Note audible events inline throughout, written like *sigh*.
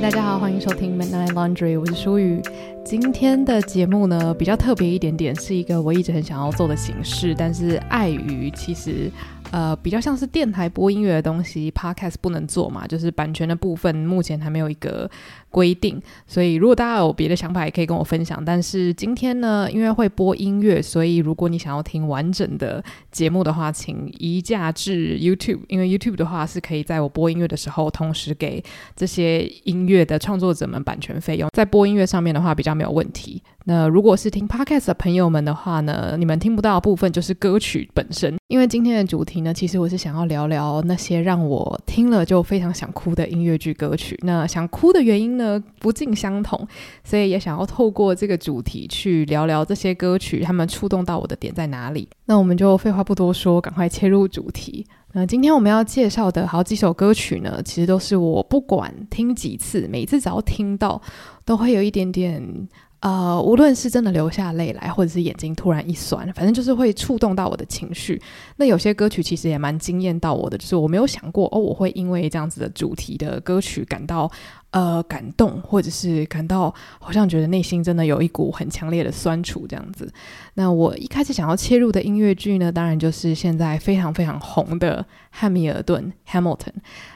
大家好，欢迎收听 Midnight Laundry，我是舒雨。今天的节目呢，比较特别一点点，是一个我一直很想要做的形式，但是碍于其实。呃，比较像是电台播音乐的东西，Podcast 不能做嘛，就是版权的部分目前还没有一个规定，所以如果大家有别的想法，也可以跟我分享。但是今天呢，因为会播音乐，所以如果你想要听完整的节目的话，请移驾至 YouTube，因为 YouTube 的话是可以在我播音乐的时候，同时给这些音乐的创作者们版权费用，在播音乐上面的话比较没有问题。那如果是听 Podcast 的朋友们的话呢，你们听不到的部分就是歌曲本身，因为今天的主题呢，其实我是想要聊聊那些让我听了就非常想哭的音乐剧歌曲。那想哭的原因呢，不尽相同，所以也想要透过这个主题去聊聊这些歌曲，他们触动到我的点在哪里。那我们就废话不多说，赶快切入主题。那今天我们要介绍的好几首歌曲呢，其实都是我不管听几次，每次只要听到，都会有一点点。呃，无论是真的流下泪来，或者是眼睛突然一酸，反正就是会触动到我的情绪。那有些歌曲其实也蛮惊艳到我的，就是我没有想过哦，我会因为这样子的主题的歌曲感到呃感动，或者是感到好像觉得内心真的有一股很强烈的酸楚这样子。那我一开始想要切入的音乐剧呢，当然就是现在非常非常红的《汉密尔顿》（Hamilton）。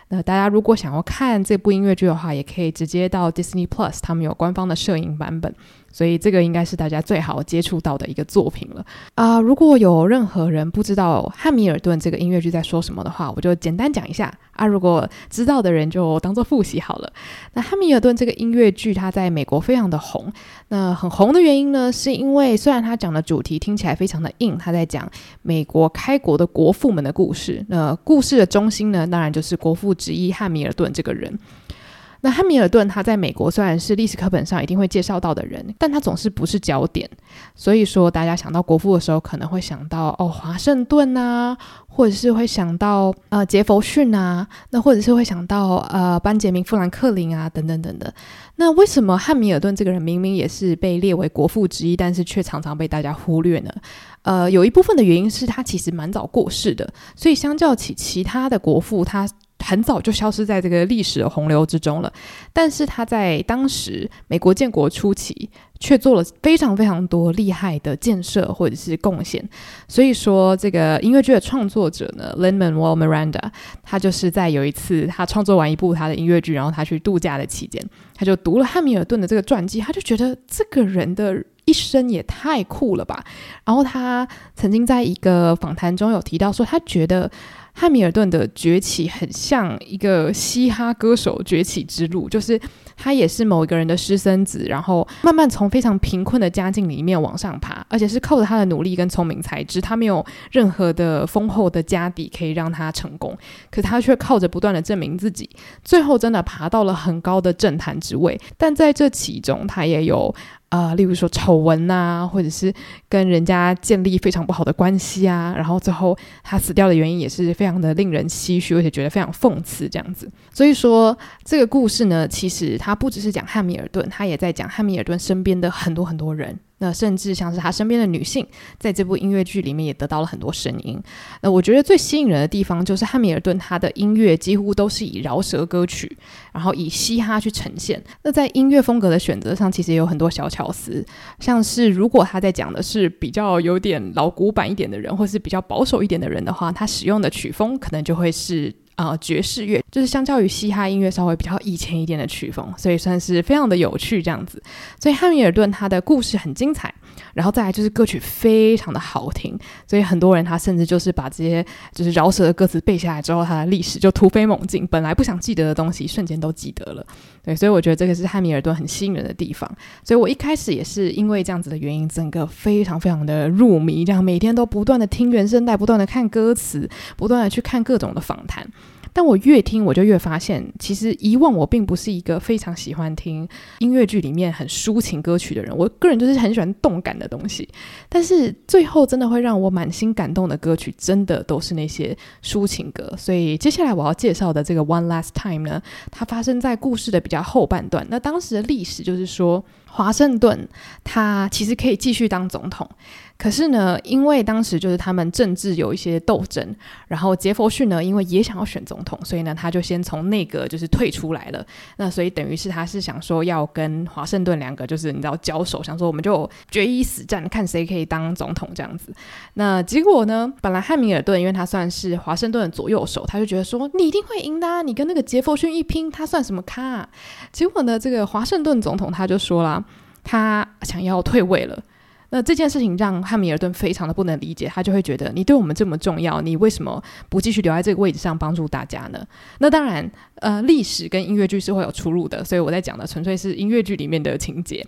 那大家如果想要看这部音乐剧的话，也可以直接到 Disney Plus，他们有官方的摄影版本。所以这个应该是大家最好接触到的一个作品了啊、如果有任何人不知道《汉密尔顿》这个音乐剧在说什么的话，我就简单讲一下啊。如果知道的人就当做复习好了。那《汉密尔顿》这个音乐剧它在美国非常的红。那很红的原因呢，是因为虽然它讲的主题听起来非常的硬，它在讲美国开国的国父们的故事。那故事的中心呢，当然就是国父之一汉密尔顿这个人。那汉密尔顿他在美国虽然是历史课本上一定会介绍到的人，但他总是不是焦点。所以说，大家想到国父的时候，可能会想到哦，华盛顿啊，或者是会想到呃杰佛逊啊，那或者是会想到呃班杰明富兰克林啊等等等等。那为什么汉密尔顿这个人明明也是被列为国父之一，但是却常常被大家忽略呢？呃，有一部分的原因是他其实蛮早过世的，所以相较起其他的国父，他。很早就消失在这个历史的洪流之中了，但是他在当时美国建国初期却做了非常非常多厉害的建设或者是贡献。所以说，这个音乐剧的创作者呢，Lin-Manuel Miranda，他就是在有一次他创作完一部他的音乐剧，然后他去度假的期间，他就读了汉密尔顿的这个传记，他就觉得这个人的一生也太酷了吧。然后他曾经在一个访谈中有提到说，他觉得。汉密尔顿的崛起很像一个嘻哈歌手崛起之路，就是他也是某一个人的私生子，然后慢慢从非常贫困的家境里面往上爬，而且是靠着他的努力跟聪明才智，他没有任何的丰厚的家底可以让他成功，可他却靠着不断的证明自己，最后真的爬到了很高的政坛职位，但在这其中，他也有。啊、例如说丑闻呐、或者是跟人家建立非常不好的关系啊，然后最后他死掉的原因也是非常的令人唏嘘，而且觉得非常讽刺这样子。所以说这个故事呢，其实它不只是讲汉密尔顿，他也在讲汉密尔顿身边的很多很多人。那甚至像是他身边的女性，在这部音乐剧里面也得到了很多声音。那我觉得最吸引人的地方就是汉密尔顿他的音乐几乎都是以饶舌歌曲，然后以嘻哈去呈现。那在音乐风格的选择上，其实也有很多小巧思，像是如果他在讲的是比较有点老古板一点的人，或是比较保守一点的人的话，他使用的曲风可能就会是。啊、爵士乐就是相较于嘻哈音乐稍微比较以前一点的曲风，所以算是非常的有趣这样子。所以汉密尔顿他的故事很精彩，然后再来就是歌曲非常的好听，所以很多人他甚至就是把这些就是饶舌的歌词背下来之后，他的历史就突飞猛进，本来不想记得的东西瞬间都记得了。对，所以我觉得这个是汉密尔顿很吸引人的地方。所以我一开始也是因为这样子的原因，整个非常非常的入迷，这样每天都不断的听原声带，不断的看歌词，不断的去看各种的访谈。但我越听，我就越发现，其实以往我并不是一个非常喜欢听音乐剧里面很抒情歌曲的人。我个人就是很喜欢动感的东西。但是最后真的会让我满心感动的歌曲，真的都是那些抒情歌。所以接下来我要介绍的这个《One Last Time》呢，它发生在故事的比较后半段。那当时的历史就是说，华盛顿他其实可以继续当总统。可是呢，因为当时就是他们政治有一些斗争，然后杰佛逊呢，因为也想要选总统，所以呢，他就先从内阁就是退出来了。那所以等于是他是想说要跟华盛顿两个就是你知道交手，想说我们就决一死战，看谁可以当总统这样子。那结果呢，本来汉米尔顿因为他算是华盛顿的左右手，他就觉得说你一定会赢的啊，你跟那个杰佛逊一拼，他算什么咖？结果呢，这个华盛顿总统他就说了，他想要退位了。那这件事情让汉密尔顿非常的不能理解，他就会觉得你对我们这么重要，你为什么不继续留在这个位置上帮助大家呢？那当然，呃，历史跟音乐剧是会有出入的，所以我在讲的纯粹是音乐剧里面的情节。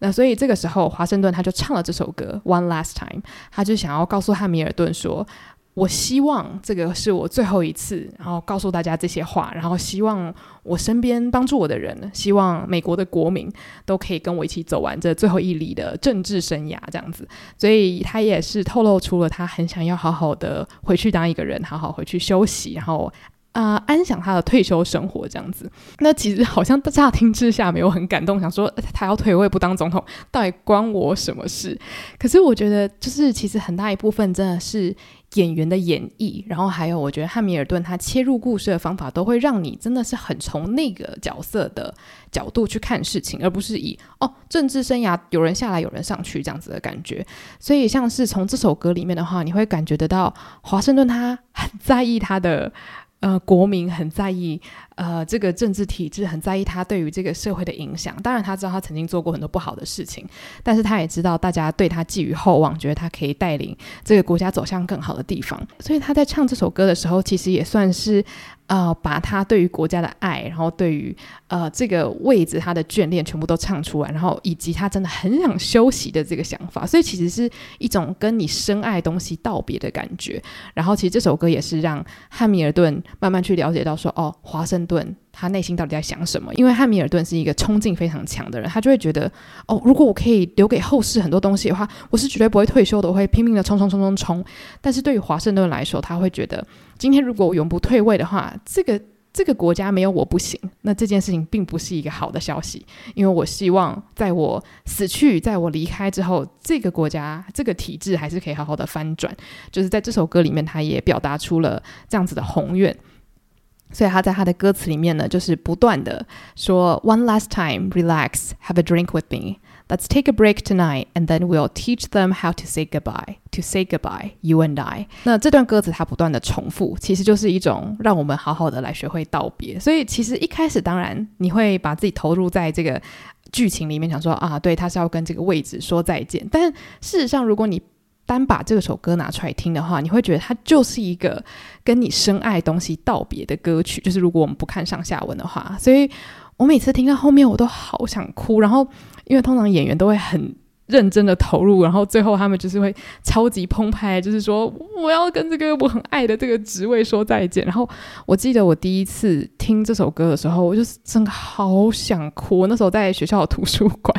那所以这个时候，华盛顿他就唱了这首歌《One Last Time》，他就想要告诉汉密尔顿说。我希望这个是我最后一次，然后告诉大家这些话，然后希望我身边帮助我的人，希望美国的国民都可以跟我一起走完这最后一里的政治生涯，这样子。所以他也是透露出了他很想要好好的回去当一个人，好好回去休息，然后啊、安享他的退休生活这样子。那其实好像乍听之下没有很感动，想说他要退位不当总统，到底关我什么事？可是我觉得，就是其实很大一部分真的是。演员的演绎，然后还有，我觉得汉密尔顿他切入故事的方法，都会让你真的是很从那个角色的角度去看事情，而不是以哦政治生涯有人下来有人上去这样子的感觉。所以像是从这首歌里面的话，你会感觉得到华盛顿他很在意他的。呃，国民很在意，呃，这个政治体制很在意他对于这个社会的影响。当然，他知道他曾经做过很多不好的事情，但是他也知道大家对他寄予厚望，觉得他可以带领这个国家走向更好的地方。所以他在唱这首歌的时候，其实也算是。呃，把他对于国家的爱，然后对于呃这个位置他的眷恋全部都唱出来，然后以及他真的很想休息的这个想法，所以其实是一种跟你深爱东西道别的感觉。然后其实这首歌也是让汉密尔顿慢慢去了解到说，哦，华盛顿他内心到底在想什么？因为汉米尔顿是一个冲劲非常强的人，他就会觉得，哦，如果我可以留给后世很多东西的话，我是绝对不会退休的，我会拼命的冲冲冲冲冲。但是对于华盛顿来说，他会觉得。今天如果我永不退位的话，这个这个国家没有我不行。那这件事情并不是一个好的消息，因为我希望在我死去，在我离开之后，这个国家这个体制还是可以好好的翻转。就是在这首歌里面，他也表达出了这样子的宏愿。所以他在他的歌词里面呢，就是不断的说：“One last time, relax, have a drink with me.” Let's take a break tonight, and then we'll teach them how to say goodbye. To say goodbye, you and I. 那这段歌词它不断的重复，其实就是一种让我们好好的来学会道别。所以其实一开始，当然你会把自己投入在这个剧情里面，想说啊，对，他是要跟这个位置说再见。但事实上，如果你单把这首歌拿出来听的话，你会觉得它就是一个跟你深爱东西道别的歌曲。就是如果我们不看上下文的话，所以我每次听到后面，我都好想哭，然后。因为通常演员都会很认真的投入，然后最后他们就是会超级澎湃，就是说我要跟这个我很爱的这个职位说再见。然后我记得我第一次听这首歌的时候，我就是真的好想哭。那时候在学校的图书馆，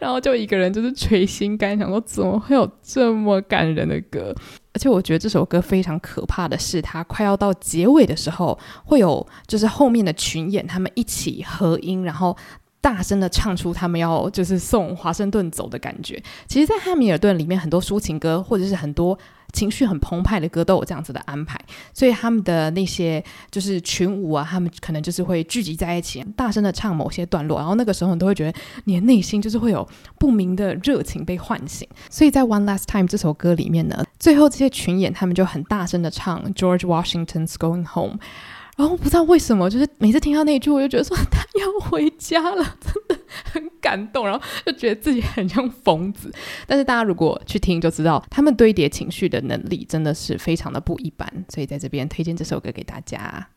然后就一个人就是垂心肝，想说怎么会有这么感人的歌？而且我觉得这首歌非常可怕的是，它快要到结尾的时候，会有就是后面的群演他们一起合音，然后。大声的唱出他们要就是送华盛顿走的感觉。其实，在汉米尔顿里面，很多抒情歌或者是很多情绪很澎湃的歌都有这样子的安排。所以他们的那些就是群舞啊，他们可能就是会聚集在一起，大声的唱某些段落。然后那个时候，你都会觉得你的内心就是会有不明的热情被唤醒。所以在《One Last Time》这首歌里面呢，最后这些群演他们就很大声的唱 George Washington's Going Home。然后不知道为什么，就是每次听到那一句，我就觉得说 *laughs* 他要回家了，真的很感动。然后就觉得自己很像疯子。但是大家如果去听，就知道他们堆叠情绪的能力真的是非常的不一般。所以在这边推荐这首歌给大家。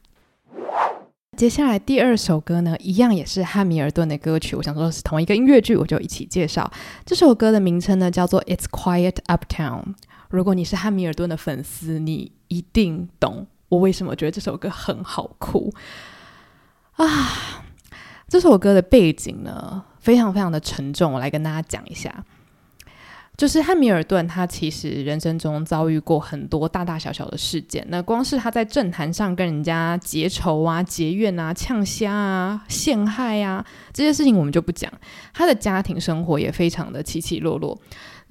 接下来第二首歌呢，一样也是汉米尔顿的歌曲。我想说是同一个音乐剧，我就一起介绍这首歌的名称呢，叫做《It's Quiet Uptown》。如果你是汉米尔顿的粉丝，你一定懂。我为什么觉得这首歌很好哭啊？这首歌的背景呢，非常非常的沉重。我来跟大家讲一下，就是汉米尔顿，他其实人生中遭遇过很多大大小小的事件。那光是他在政坛上跟人家结仇啊、结怨啊、呛虾啊、陷害啊这些事情，我们就不讲。他的家庭生活也非常的起起落落。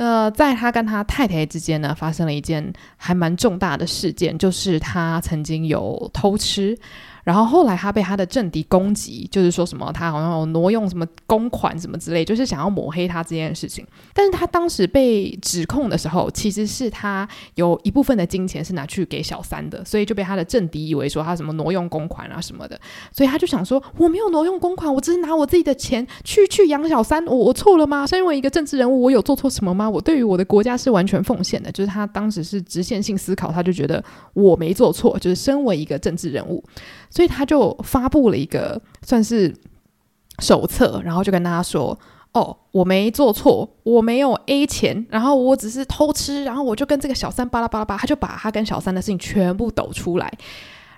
那在他跟他太太之间呢，发生了一件还蛮重大的事件，就是他曾经有偷吃。然后后来他被他的政敌攻击，就是说什么他好像有挪用什么公款什么之类，就是想要抹黑他这件事情。但是他当时被指控的时候，其实是他有一部分的金钱是拿去给小三的，所以就被他的政敌以为说他什么挪用公款啊什么的。所以他就想说，我没有挪用公款，我只是拿我自己的钱去去养小三，我我错了吗？身为一个政治人物，我有做错什么吗？我对于我的国家是完全奉献的。就是他当时是直线性思考，他就觉得我没做错，就是身为一个政治人物。所以他就发布了一个算是手册，然后就跟大家说：“哦，我没做错，我没有 A 钱，然后我只是偷吃，然后我就跟这个小三巴拉巴拉巴，他就把他跟小三的事情全部抖出来，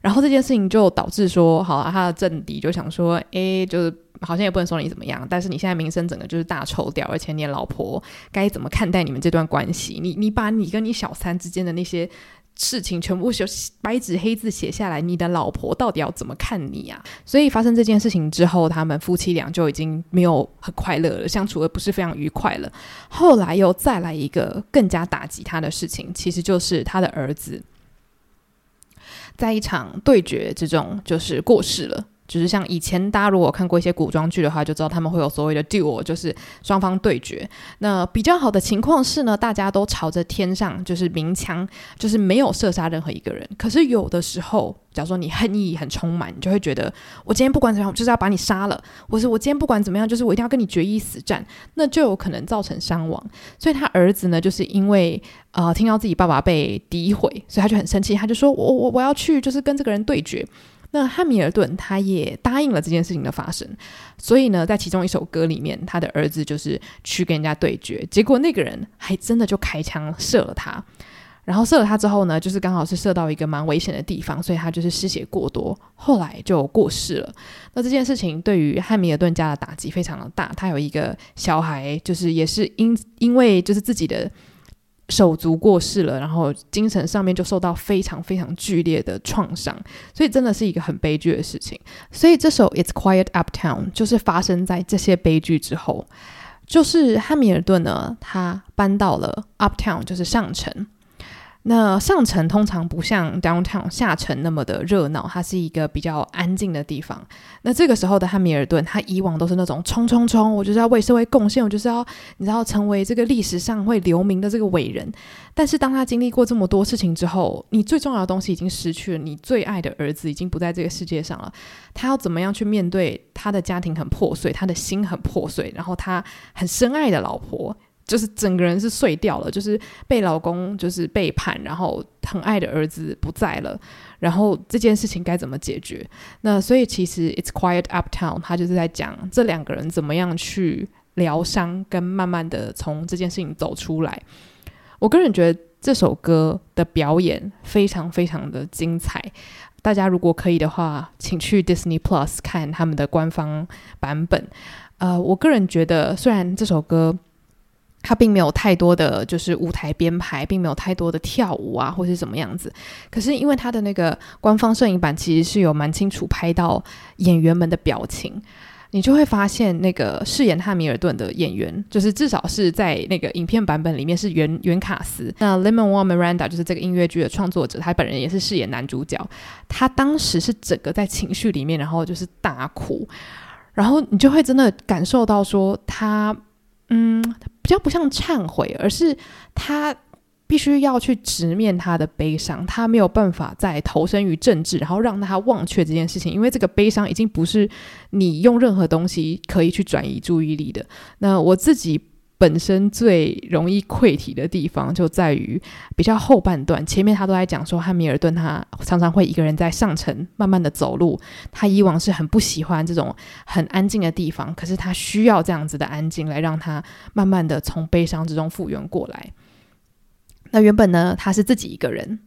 然后这件事情就导致说，好啊，他的政敌就想说，诶，就是好像也不能说你怎么样，但是你现在名声整个就是大臭掉，而且你老婆该怎么看待你们这段关系？你你把你跟你小三之间的那些。”事情全部写白纸黑字写下来，你的老婆到底要怎么看你啊？所以发生这件事情之后，他们夫妻俩就已经没有很快乐了，相处的不是非常愉快了。后来又再来一个更加打击他的事情，其实就是他的儿子在一场对决之中就是过世了。就是像以前大家如果看过一些古装剧的话，就知道他们会有所谓的 duel，就是双方对决。那比较好的情况是呢，大家都朝着天上就是鸣枪，就是没有射杀任何一个人。可是有的时候，假如说你恨意很充满，你就会觉得我今天不管怎么样，就是要把你杀了，或是我今天不管怎么样，就是我一定要跟你决一死战，那就有可能造成伤亡。所以他儿子呢，就是因为呃听到自己爸爸被诋毁，所以他就很生气，他就说我我我要去，就是跟这个人对决。那汉米尔顿他也答应了这件事情的发生，所以呢，在其中一首歌里面，他的儿子就是去跟人家对决，结果那个人还真的就开枪射了他，然后射了他之后呢，就是刚好是射到一个蛮危险的地方，所以他就是失血过多，后来就过世了。那这件事情对于汉米尔顿家的打击非常的大，他有一个小孩，就是也是因因为就是自己的。手足过世了，然后精神上面就受到非常非常剧烈的创伤，所以真的是一个很悲剧的事情。所以这首《It's Quiet Uptown》就是发生在这些悲剧之后，就是汉密尔顿呢，他搬到了 Uptown，就是上城。那上城通常不像 downtown 下城那么的热闹，它是一个比较安静的地方。那这个时候的汉米尔顿，他以往都是那种冲冲冲，我就是要为社会贡献，我就是要你知道成为这个历史上会留名的这个伟人。但是当他经历过这么多事情之后，你最重要的东西已经失去了，你最爱的儿子已经不在这个世界上了。他要怎么样去面对他的家庭很破碎，他的心很破碎，然后他很深爱的老婆？就是整个人是碎掉了，就是被老公就是背叛，然后很爱的儿子不在了，然后这件事情该怎么解决？那所以其实《It's Quiet Uptown》他就是在讲这两个人怎么样去疗伤，跟慢慢的从这件事情走出来。我个人觉得这首歌的表演非常非常的精彩，大家如果可以的话，请去 Disney Plus 看他们的官方版本。呃，我个人觉得虽然这首歌。他并没有太多的就是舞台编排，并没有太多的跳舞啊，或是怎么样子。可是因为他的那个官方摄影版其实是有蛮清楚拍到演员们的表情，你就会发现那个饰演汉米尔顿的演员，就是至少是在那个影片版本里面是原原卡斯。那 Lin-Manuel Miranda 就是这个音乐剧的创作者，他本人也是饰演男主角。他当时是整个在情绪里面，然后就是大哭，然后你就会真的感受到说他。嗯，比较不像忏悔，而是他必须要去直面他的悲伤，他没有办法再投身于政治，然后让他忘却这件事情，因为这个悲伤已经不是你用任何东西可以去转移注意力的。那我自己。本身最容易溃体的地方就在于比较后半段，前面他都在讲说汉密尔顿他常常会一个人在上城慢慢的走路，他以往是很不喜欢这种很安静的地方，可是他需要这样子的安静来让他慢慢的从悲伤之中复原过来。那原本呢，他是自己一个人，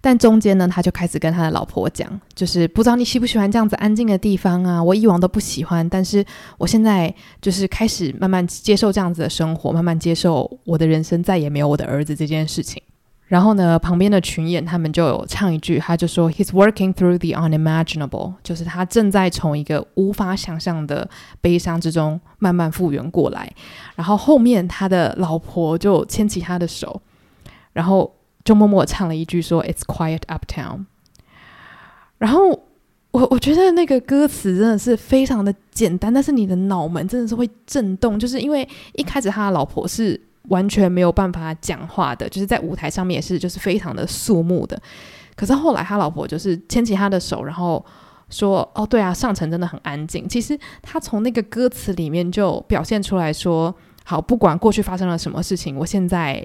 但中间呢，他就开始跟他的老婆讲，就是不知道你喜不喜欢这样子安静的地方啊？我以往都不喜欢，但是我现在就是开始慢慢接受这样子的生活，慢慢接受我的人生再也没有我的儿子这件事情。然后呢，旁边的群演他们就有唱一句，他就说：“He's working through the unimaginable”，就是他正在从一个无法想象的悲伤之中慢慢复原过来。然后后面他的老婆就牵起他的手，然后。就默默唱了一句说 "It's quiet uptown"，然后我我觉得那个歌词真的是非常的简单，但是你的脑门真的是会震动，就是因为一开始他的老婆是完全没有办法讲话的，就是在舞台上面也是就是非常的肃穆的，可是后来他老婆就是牵起他的手，然后说哦对啊，上层真的很安静。其实他从那个歌词里面就表现出来说，好，不管过去发生了什么事情，我现在。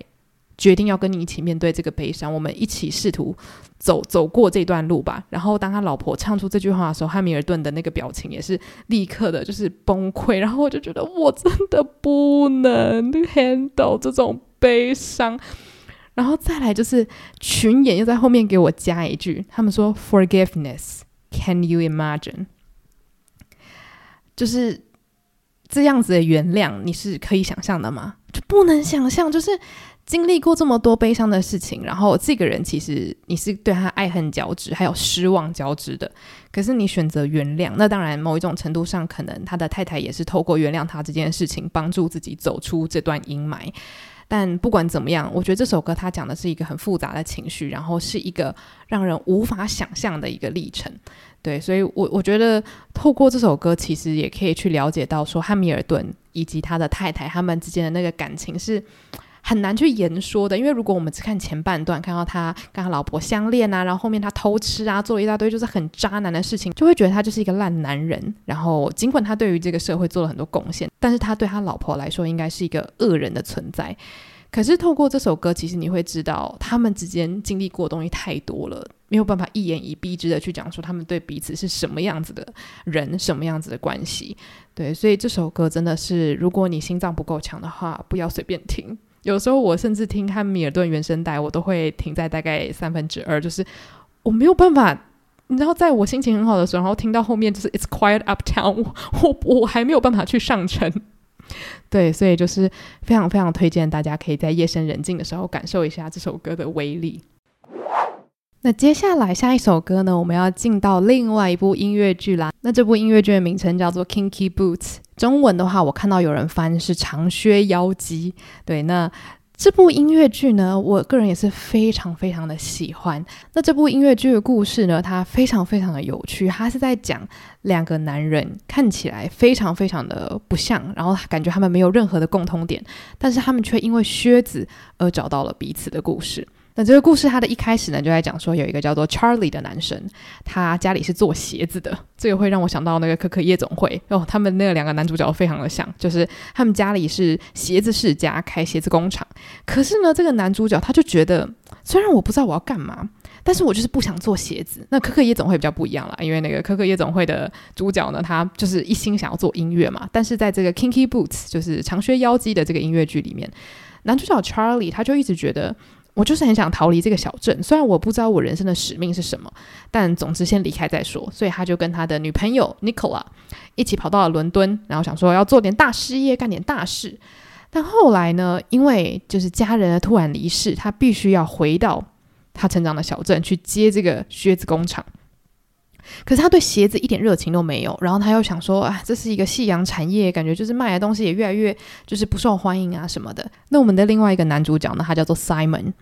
决定要跟你一起面对这个悲伤，我们一起试图走走过这段路吧。然后当他老婆唱出这句话的时候，汉密尔顿的那个表情也是立刻的，就是崩溃。然后我就觉得我真的不能 *laughs* handle 这种悲伤。然后再来就是群演又在后面给我加一句，他们说 “Forgiveness”，Can you imagine？就是这样子的原谅，你是可以想象的吗？不能想象，就是。经历过这么多悲伤的事情，然后这个人其实你是对他爱恨交织，还有失望交织的。可是你选择原谅，那当然某一种程度上，可能他的太太也是透过原谅他这件事情，帮助自己走出这段阴霾。但不管怎么样，我觉得这首歌它讲的是一个很复杂的情绪，然后是一个让人无法想象的一个历程。对，所以我我觉得透过这首歌，其实也可以去了解到说，汉密尔顿以及他的太太他们之间的那个感情是。很难去言说的，因为如果我们只看前半段，看到他跟他老婆相恋啊，然后后面他偷吃啊，做了一大堆就是很渣男的事情，就会觉得他就是一个烂男人。然后尽管他对于这个社会做了很多贡献，但是他对他老婆来说应该是一个恶人的存在。可是透过这首歌，其实你会知道他们之间经历过的东西太多了，没有办法一言以蔽之的去讲说他们对彼此是什么样子的人，什么样子的关系。对，所以这首歌真的是，如果你心脏不够强的话，不要随便听。有时候我甚至听汉密尔顿原声带，我都会停在大概三分之二，就是我没有办法，你知道，在我心情很好的时候，然后听到后面就是 It's quiet uptown，我我还没有办法去上乘。对，所以就是非常非常推荐大家可以在夜深人静的时候感受一下这首歌的威力。那接下来下一首歌呢，我们要进到另外一部音乐剧啦。那这部音乐剧的名称叫做《Kinky Boots》。中文的话，我看到有人翻是长靴妖姬。对，那这部音乐剧呢，我个人也是非常非常的喜欢。那这部音乐剧的故事呢，它非常非常的有趣。它是在讲两个男人看起来非常非常的不像，然后感觉他们没有任何的共通点，但是他们却因为靴子而找到了彼此的故事。那这个故事，它的一开始呢，就在讲说有一个叫做 Charlie 的男生，他家里是做鞋子的。这个会让我想到那个可可夜总会哦，他们那两个男主角非常的像，就是他们家里是鞋子世家，开鞋子工厂。可是呢，这个男主角他就觉得，虽然我不知道我要干嘛，但是我就是不想做鞋子。那可可夜总会比较不一样啦，因为那个可可夜总会的主角呢，他就是一心想要做音乐嘛。但是在这个 Kinky Boots，就是长靴妖姬的这个音乐剧里面，男主角 Charlie 他就一直觉得。我就是很想逃离这个小镇，虽然我不知道我人生的使命是什么，但总之先离开再说。所以他就跟他的女朋友 Nicola 一起跑到了伦敦，然后想说要做点大事业，干点大事。但后来呢，因为就是家人突然离世，他必须要回到他成长的小镇去接这个靴子工厂。可是他对鞋子一点热情都没有，然后他又想说，啊，这是一个夕阳产业，感觉就是卖的东西也越来越就是不受欢迎啊什么的。那我们的另外一个男主角呢，他叫做 Simon，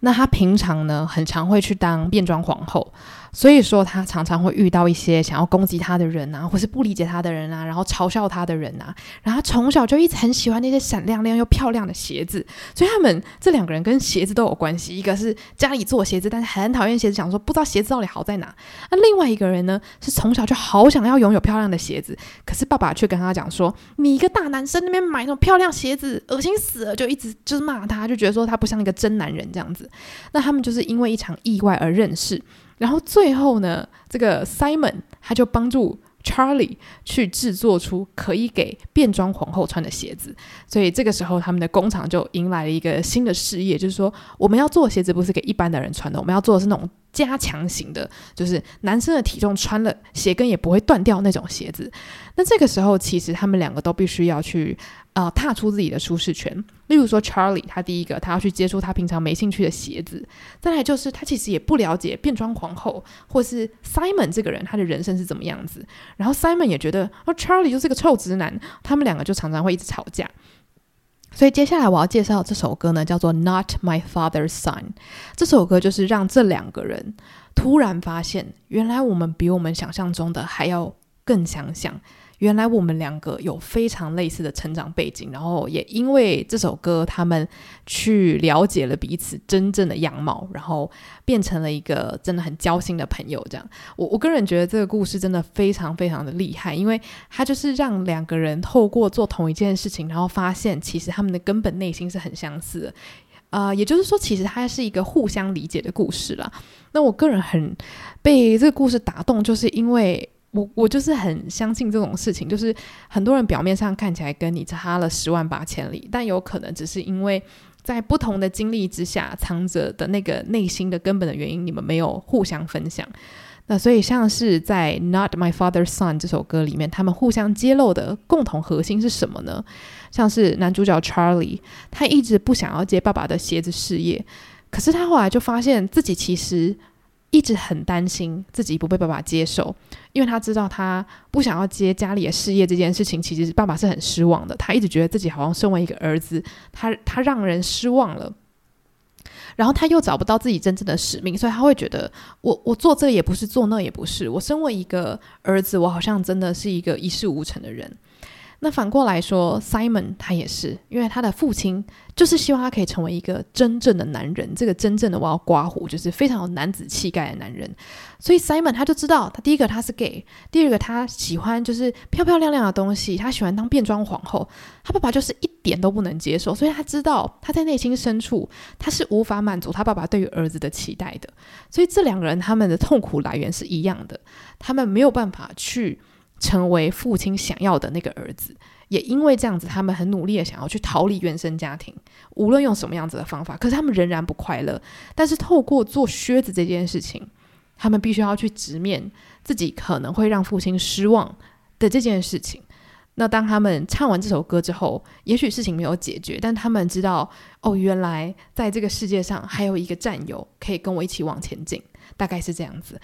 那他平常呢很常会去当变装皇后。所以说，他常常会遇到一些想要攻击他的人啊，或是不理解他的人啊，然后嘲笑他的人啊。然后他从小就一直很喜欢那些闪亮亮又漂亮的鞋子，所以他们这两个人跟鞋子都有关系。一个是家里做鞋子，但是很讨厌鞋子，想说不知道鞋子到底好在哪。那另外一个人呢，是从小就好想要拥有漂亮的鞋子，可是爸爸却跟他讲说：“你一个大男生那边买那种漂亮鞋子，恶心死了！”就一直就是骂他，就觉得说他不像一个真男人这样子。那他们就是因为一场意外而认识。然后最后呢，这个 Simon 他就帮助 Charlie 去制作出可以给变装皇后穿的鞋子。所以这个时候，他们的工厂就迎来了一个新的事业，就是说，我们要做鞋子不是给一般的人穿的，我们要做的是那种。加强型的，就是男生的体重穿了鞋跟也不会断掉那种鞋子。那这个时候，其实他们两个都必须要去呃踏出自己的舒适圈。例如说，Charlie 他第一个他要去接触他平常没兴趣的鞋子，再来就是他其实也不了解变装皇后或是 Simon 这个人他的人生是怎么样子。然后 Simon 也觉得哦，Charlie 就是个臭直男，他们两个就常常会一直吵架。所以接下来我要介绍这首歌呢，叫做《Not My Father's Son》。这首歌就是让这两个人突然发现，原来我们比我们想象中的还要更相像。原来我们两个有非常类似的成长背景，然后也因为这首歌，他们去了解了彼此真正的样貌，然后变成了一个真的很交心的朋友。这样，我我个人觉得这个故事真的非常非常的厉害，因为它就是让两个人透过做同一件事情，然后发现其实他们的根本内心是很相似的。啊、也就是说，其实它是一个互相理解的故事啦。那我个人很被这个故事打动，就是因为。我我就是很相信这种事情，就是很多人表面上看起来跟你差了十万八千里，但有可能只是因为在不同的经历之下藏着的那个内心的根本的原因，你们没有互相分享。那所以像是在《Not My Father's Son》这首歌里面，他们互相揭露的共同核心是什么呢？像是男主角 Charlie，他一直不想要接爸爸的鞋子事业，可是他后来就发现自己其实。一直很担心自己不被爸爸接受，因为他知道他不想要接家里的事业这件事情，其实爸爸是很失望的。他一直觉得自己好像身为一个儿子，他他让人失望了。然后他又找不到自己真正的使命，所以他会觉得我我做这也不是，做那也不是。我身为一个儿子，我好像真的是一个一事无成的人。那反过来说，Simon 他也是，因为他的父亲就是希望他可以成为一个真正的男人。这个真正的我要刮胡，就是非常有男子气概的男人。所以 Simon 他就知道，他第一个他是 gay，第二个他喜欢就是漂漂亮亮的东西，他喜欢当变装皇后。他爸爸就是一点都不能接受，所以他知道他在内心深处他是无法满足他爸爸对于儿子的期待的。所以这两个人他们的痛苦来源是一样的，他们没有办法去。成为父亲想要的那个儿子，也因为这样子，他们很努力的想要去逃离原生家庭，无论用什么样子的方法，可是他们仍然不快乐。但是透过做靴子这件事情，他们必须要去直面自己可能会让父亲失望的这件事情。那当他们唱完这首歌之后，也许事情没有解决，但他们知道，哦，原来在这个世界上还有一个战友可以跟我一起往前进。大概是这样子。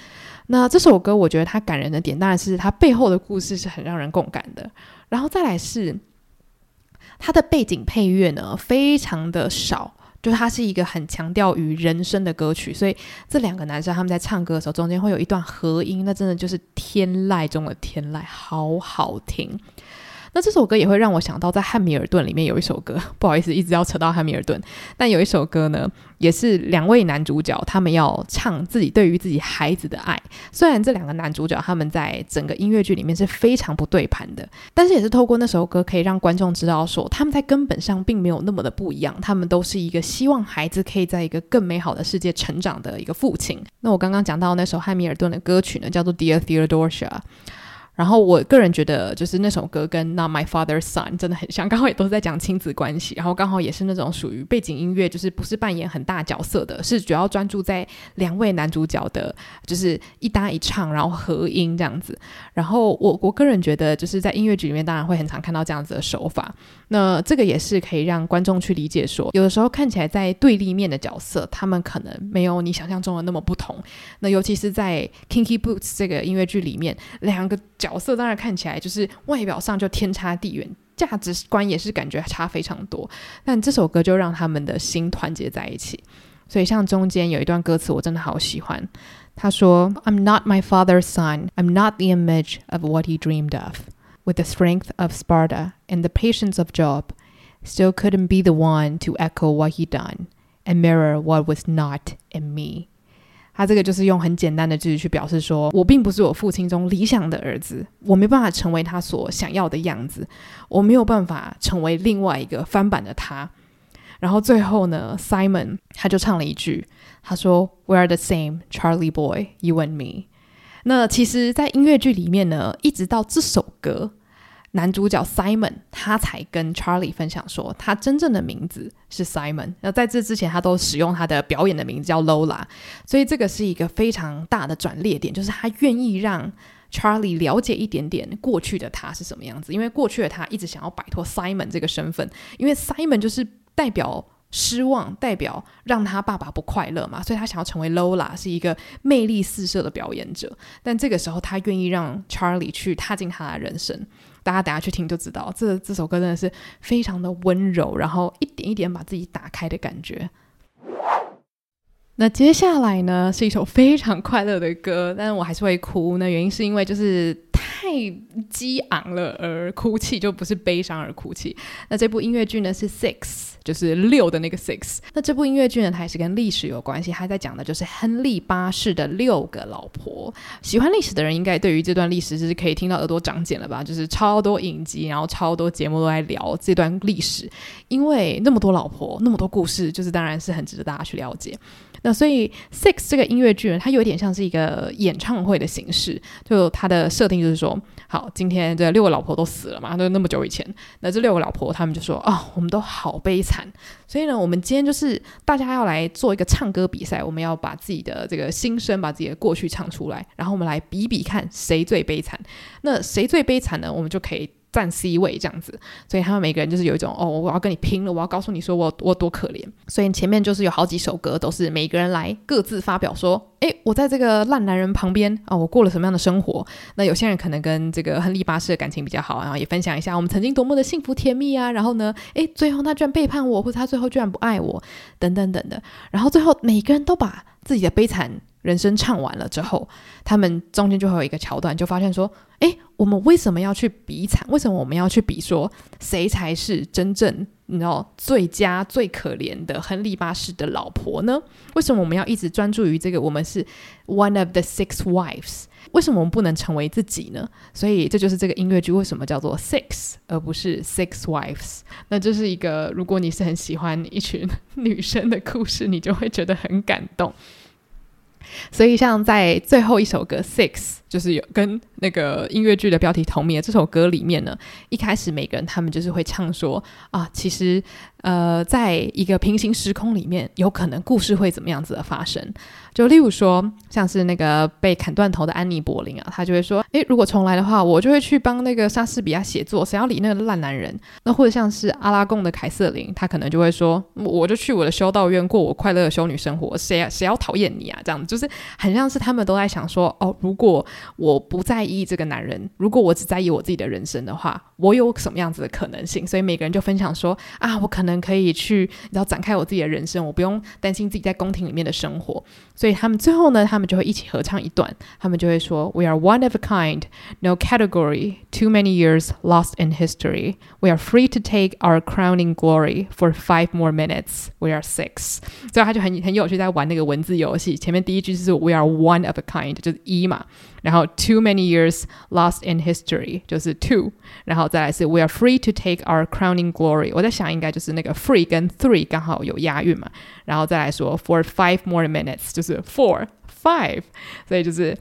那这首歌，我觉得它感人的点，当然是它背后的故事是很让人共感的。然后再来是它的背景配乐呢，非常的少，就是它是一个很强调于人声的歌曲，所以这两个男生他们在唱歌的时候，中间会有一段合音，那真的就是天籁中的天籁，好好听。那这首歌也会让我想到，在《汉密尔顿》里面有一首歌，*laughs* 不好意思，一直要扯到汉密尔顿。但有一首歌呢，也是两位男主角他们要唱自己对于自己孩子的爱。虽然这两个男主角他们在整个音乐剧里面是非常不对盘的，但是也是透过那首歌可以让观众知道说，他们在根本上并没有那么的不一样。他们都是一个希望孩子可以在一个更美好的世界成长的一个父亲。那我刚刚讲到那首汉密尔顿的歌曲呢，叫做《Dear Theodosia》。然后我个人觉得，就是那首歌跟《Not My Father's Son》真的很像，刚好也都是在讲亲子关系，然后刚好也是那种属于背景音乐，就是不是扮演很大角色的，是主要专注在两位男主角的，就是一搭一唱，然后合音这样子。然后我我个人觉得，就是在音乐剧里面，当然会很常看到这样子的手法。那这个也是可以让观众去理解说，有的时候看起来在对立面的角色，他们可能没有你想象中的那么不同。那尤其是在《Kinky Boots》这个音乐剧里面，两个。角色当然看起来就是外表上就天差地远，价值观也是感觉差非常多。但这首歌就让他们的心团结在一起。所以像中间有一段歌词，我真的好喜欢。他说：“I'm not my father's son. I'm not the image of what he dreamed of. With the strength of Sparta and the patience of Job, still couldn't be the one to echo what he done and mirror what was not in me.” 他这个就是用很简单的句子去表示说，我并不是我父亲中理想的儿子，我没办法成为他所想要的样子，我没有办法成为另外一个翻版的他。然后最后呢，Simon 他就唱了一句，他说：“We are the same, Charlie boy, you and me。” 那其实，在音乐剧里面呢，一直到这首歌， 男主角 Simon 他才跟 Charlie 分享说，他真正的名字是 Simon。那在这之前，他都使用他的表演的名字叫 Lola。所以这个是一个非常大的转捩点，就是他愿意让 Charlie 了解一点点过去的他是什么样子，因为过去的他一直想要摆脱 Simon 这个身份，因为 Simon 就是代表。失望代表让他爸爸不快乐嘛，所以他想要成为 Lola，是一个魅力四射的表演者。但这个时候，他愿意让 Charlie 去踏进他的人生。大家等下去听就知道，这这首歌真的是非常的温柔，然后一点一点把自己打开的感觉。那接下来呢，是一首非常快乐的歌，但是我还是会哭。那原因是因为就是。太激昂了而哭泣，就不是悲伤而哭泣。那这部音乐剧呢是 Six，就是六的那个 Six。那这部音乐剧呢，它也是跟历史有关系，它在讲的就是亨利八世的六个老婆。喜欢历史的人应该对于这段历史就是可以听到耳朵长茧了吧？就是超多影集，然后超多节目都在聊这段历史，因为那么多老婆，那么多故事，就是当然是很值得大家去了解。那所以 Six 这个音乐剧呢，它有点像是一个演唱会的形式，就它的设定就是说，好，今天这六个老婆都死了嘛，都那么久以前，那这六个老婆他们就说，哦，我们都好悲惨，所以呢，我们今天就是大家要来做一个唱歌比赛，我们要把自己的这个心声，把自己的过去唱出来，然后我们来比比看谁最悲惨，那谁最悲惨呢？我们就可以。占 C 位这样子，所以他们每个人就是有一种哦，我要跟你拼了，我要告诉你说我我多可怜。所以前面就是有好几首歌，都是每个人来各自发表说，诶，我在这个烂男人旁边啊、哦，我过了什么样的生活？那有些人可能跟这个亨利八世的感情比较好，然后也分享一下我们曾经多么的幸福甜蜜啊。然后呢，诶，最后他居然背叛我，或者他最后居然不爱我，等等等等的。然后最后每个人都把自己的悲惨人生唱完了之后，他们中间就会有一个桥段，就发现说，诶，我们为什么要去比惨？为什么我们要去比说谁才是真正你知道最佳最可怜的亨利八世的老婆呢？为什么我们要一直专注于这个？我们是 one of the six wives，为什么我们不能成为自己呢？所以这就是这个音乐剧为什么叫做 Six 而不是 Six Wives。那这是一个，如果你是很喜欢一群 *laughs* 女生的故事，你就会觉得很感动。所以，像在最后一首歌《Six》，就是有跟那个音乐剧的标题同名的这首歌里面呢，一开始每个人他们就是会唱说啊，其实呃，在一个平行时空里面，有可能故事会怎么样子的发生。就例如说，像是那个被砍断头的安妮·柏林啊，他就会说：“诶，如果重来的话，我就会去帮那个莎士比亚写作，谁要理那个烂男人？”那或者像是阿拉贡的凯瑟琳，他可能就会说：“我就去我的修道院过我快乐的修女生活，谁谁要讨厌你啊？”这样子就是很像是他们都在想说：“哦，如果我不在意这个男人，如果我只在意我自己的人生的话，我有什么样子的可能性？”所以每个人就分享说：“啊，我可能可以去，然后展开我自己的人生，我不用担心自己在宫廷里面的生活。”所以他们最后呢，他们就会一起合唱一段，他们就会说：“We are one of a kind, no category, too many years lost in history. We are free to take our crowning glory for five more minutes. We are six。”所以他就很很有趣，在玩那个文字游戏。前面第一句就是 “We are one of a kind”，就是一嘛， 然后 “too many years lost in history” 就是 two，然后再来是 “We are free to take our crowning glory”。我在想，应该就是那个 “free” 跟 “three” 刚好有押韵嘛，然后再来说 “for five more minutes” 就是 four five，所以就是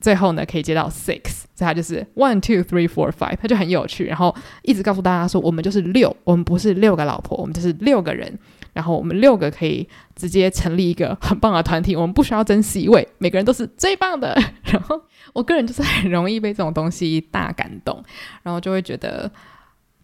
最后呢可以接到 six，所以它就是 one two three four five，它就很有趣。然后一直告诉大家说，我们就是六，我们不是六个老婆，我们就是六个人。 然后我们六个可以直接成立一个很棒的团体，我们不需要争 C 位，每个人都是最棒的。*laughs* 然后我个人就是很容易被这种东西大感动，然后就会觉得。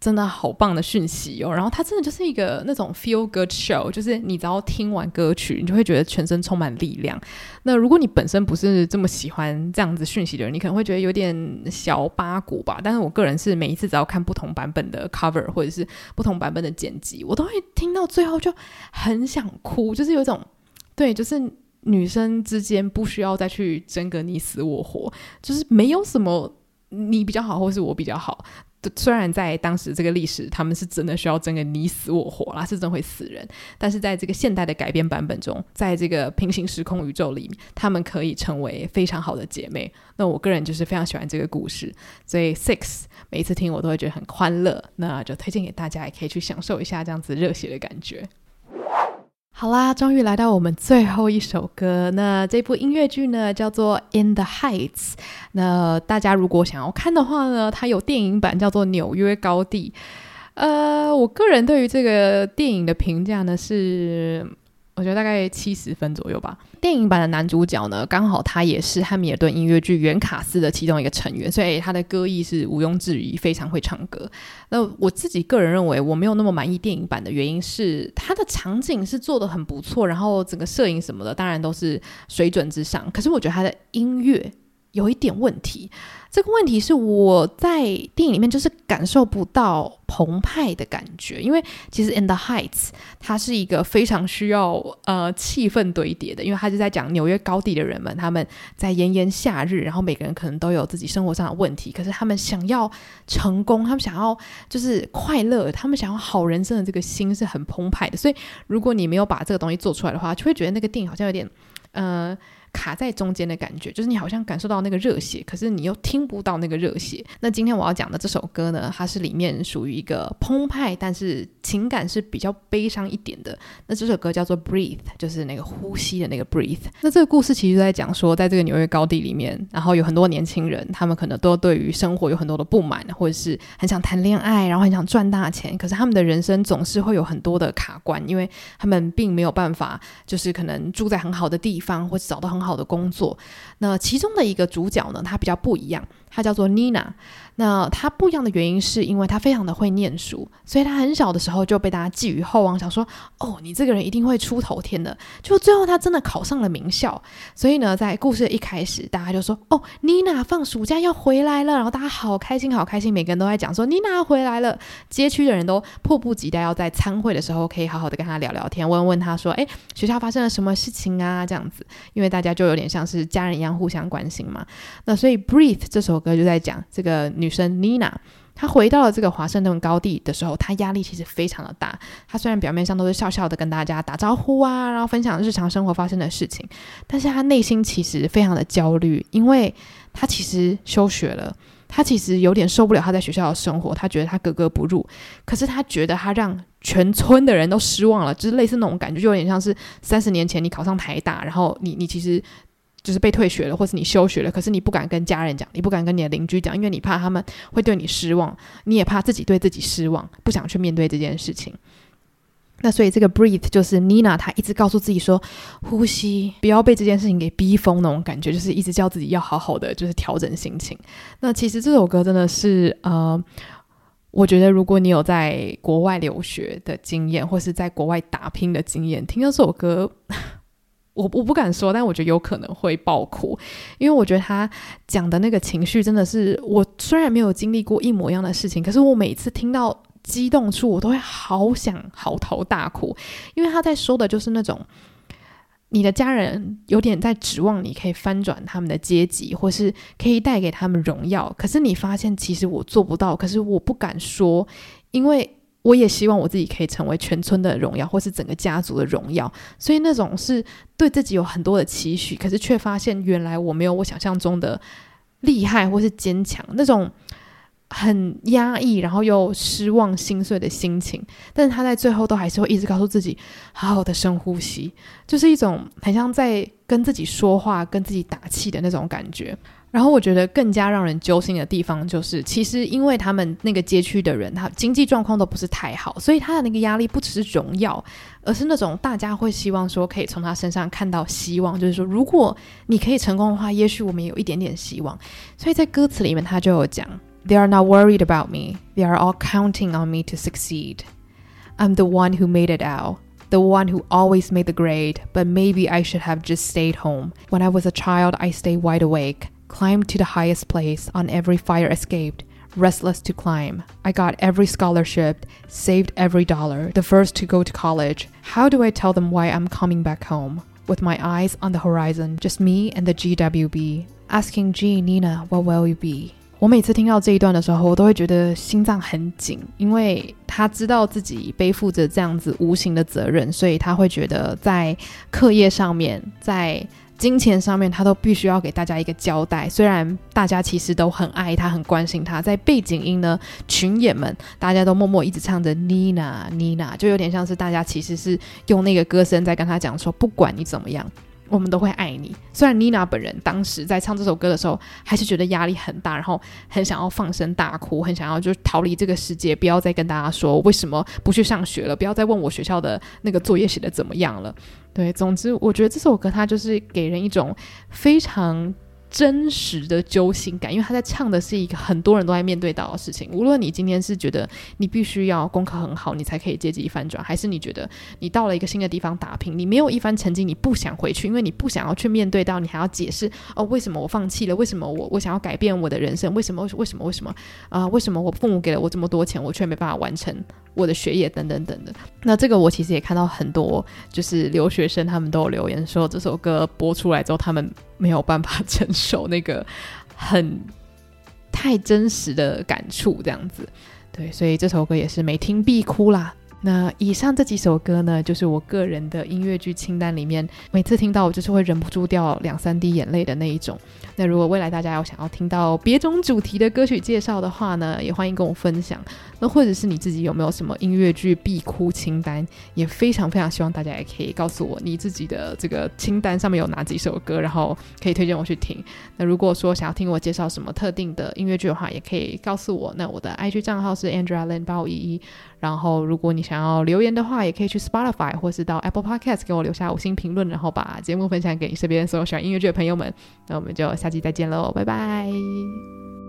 真的好棒的讯息哦！然后它真的就是一个那种 feel good show，就是你只要听完歌曲，你就会觉得全身充满力量。那如果你本身不是这么喜欢这样子讯息的人，你可能会觉得有点小八股吧。但是我个人是每一次只要看不同版本的 cover 或者是不同版本的剪辑，我都会听到最后就很想哭，就是有一种对，就是女生之间不需要再去争个你死我活，就是没有什么你比较好或是我比较好。虽然在当时这个历史，他们是真的需要争个你死我活啦，是真会死人。但是在这个现代的改编版本中，在这个平行时空宇宙里，他们可以成为非常好的姐妹。那我个人就是非常喜欢这个故事，所以 Six 每一次听我都会觉得很欢乐。那就推荐给大家，也可以去享受一下这样子热血的感觉。好啦，终于来到我们最后一首歌。那这部音乐剧呢，叫做《In the Heights》。那大家如果想要看的话呢，它有电影版，叫做《纽约高地》。呃，我个人对于这个电影的评价呢是。我觉得大概七十分左右吧。电影版的男主角呢，刚好他也是汉密尔顿音乐剧原卡司的其中一个成员，所以他的歌艺是毋庸置疑，非常会唱歌。那我自己个人认为，我没有那么满意电影版的原因是，他的场景是做的很不错，然后整个摄影什么的，当然都是水准之上。可是我觉得他的音乐有一点问题。这个问题是我在电影里面就是感受不到澎湃的感觉，因为其实《In the Heights》它是一个非常需要呃气氛堆叠的，因为它就在讲纽约高地的人们，他们在炎炎夏日，然后每个人可能都有自己生活上的问题，可是他们想要成功，他们想要就是快乐，他们想要好人生的这个心是很澎湃的，所以如果你没有把这个东西做出来的话，就会觉得那个电影好像有点呃。卡在中间的感觉，就是你好像感受到那个热血，可是你又听不到那个热血。那今天我要讲的这首歌呢，它是里面属于一个澎湃，但是情感是比较悲伤一点的。那这首歌叫做《Breathe》，就是那个呼吸的那个 Breathe。那这个故事其实在讲说，在这个纽约高地里面，然后有很多年轻人，他们可能都对于生活有很多的不满，或者是很想谈恋爱，然后很想赚大钱，可是他们的人生总是会有很多的卡关，因为他们并没有办法，就是可能住在很好的地方，或者找到很好好的工作，那其中的一个主角呢，他比较不一样。他叫做 Nina，那他不一样的原因是因为他非常的会念书，所以他很小的时候就被大家寄予厚望，想说哦，你这个人一定会出头天的。就最后他真的考上了名校，所以呢，在故事的一开始，大家就说哦，Nina 放暑假要回来了，然后大家好开心，好开心，每个人都在讲说 Nina 回来了，街区的人都迫不及待要在餐会的时候可以好好的跟他聊聊天，问问他说，哎，学校发生了什么事情啊？这样子，因为大家就有点像是家人一样互相关心嘛。那所以 Breathe 这首。歌就在讲这个女生 Nina，她回到了这个华盛顿高地的时候，她压力其实非常的大。她虽然表面上都是笑笑的跟大家打招呼啊，然后分享日常生活发生的事情，但是她内心其实非常的焦虑，因为她其实休学了，她其实有点受不了她在学校的生活，她觉得她格格不入。可是她觉得她让全村的人都失望了，就是类似那种感觉，就有点像是三十年前你考上台大，然后你你其实。就是被退学了，或是你休学了，可是你不敢跟家人讲，你不敢跟你的邻居讲，因为你怕他们会对你失望，你也怕自己对自己失望，不想去面对这件事情。那所以这个 breathe 就是 Nina，她一直告诉自己说，呼吸，不要被这件事情给逼疯那种感觉，就是一直叫自己要好好的，就是调整心情。那其实这首歌真的是，呃，我觉得如果你有在国外留学的经验，或是在国外打拼的经验，听到这首歌。我我不敢说，但我觉得有可能会爆哭，因为我觉得他讲的那个情绪真的是，我虽然没有经历过一模一样的事情，可是我每次听到激动处，我都会好想嚎啕大哭，因为他在说的就是那种，你的家人有点在指望你可以翻转他们的阶级，或是可以带给他们荣耀，可是你发现其实我做不到，可是我不敢说，因为。我也希望我自己可以成为全村的荣耀，或是整个家族的荣耀。所以那种是对自己有很多的期许，可是却发现原来我没有我想象中的厉害或是坚强。那种很压抑，然后又失望、心碎的心情。但是他在最后都还是会一直告诉自己，好好的深呼吸，就是一种很像在跟自己说话、跟自己打气的那种感觉。然后我觉得更加让人揪心的地方就是，其实因为他们那个街区的人，他经济状况都不是太好，所以他的那个压力不只是荣耀，而是那种大家会希望说可以从他身上看到希望，就是说如果你可以成功的话，也许我们有一点点希望。所以在歌词里面他就有讲，They are not worried about me, they are all counting on me to succeed. I'm the one who made it out, the one who always made the grade, but maybe I should have just stayed home. When I was a child, I stayed wide awake. Climbed to the highest place on every fire escaped, restless to climb. I got every scholarship, saved every dollar, the first to go to college. How do I tell them why I'm coming back home? With my eyes on the horizon, just me and the GWB. Asking G, Nina, what will you be? 我每次听到这一段的时候，我都会觉得心脏很紧，因为他知道自己背负着这样子无形的责任，所以他会觉得在课业上面，在 金钱上面，他都必须要给大家一个交代。虽然大家其实都很爱他，很关心他，在背景音呢，群演们大家都默默一直唱着 Nina Nina，就有点像是大家其实是用那个歌声在跟他讲说，不管你怎么样。我们都会爱你。虽然妮娜本人当时在唱这首歌的时候，还是觉得压力很大，然后很想要放声大哭，很想要就逃离这个世界，不要再跟大家说为什么不去上学了，不要再问我学校的那个作业写的怎么样了。对，总之我觉得这首歌它就是给人一种非常。真实的揪心感，因为他在唱的是一个很多人都在面对到的事情。无论你今天是觉得你必须要功课很好，你才可以阶级翻转，还是你觉得你到了一个新的地方打拼，你没有一番成绩，你不想回去，因为你不想要去面对到，你还要解释哦，为什么我放弃了？为什么我我想要改变我的人生？为什么？为什么？为什么？啊、为什么我父母给了我这么多钱，我却没办法完成我的学业？等等等等。那这个我其实也看到很多，就是留学生他们都有留言说，这首歌播出来之后，他们。没有办法承受那个很太真实的感触，这样子，对，所以这首歌也是每听必哭啦。那以上这几首歌呢，就是我个人的音乐剧清单里面，每次听到我就是会忍不住掉两三滴眼泪的那一种。那如果未来大家有想要听到别种主题的歌曲介绍的话呢，也欢迎跟我分享。那或者是你自己有没有什么音乐剧必哭清单，也非常非常希望大家也可以告诉我你自己的这个清单上面有哪几首歌，然后可以推荐我去听。那如果说想要听我介绍什么特定的音乐剧的话，也可以告诉我。那我的 IG 账号是 Andrea Lin 八五一一。然后，如果你想要留言的话，也可以去 Spotify 或是到 Apple Podcast 给我留下五星评论，然后把节目分享给你身边所有喜欢音乐剧的朋友们。那我们就下期再见喽，拜拜。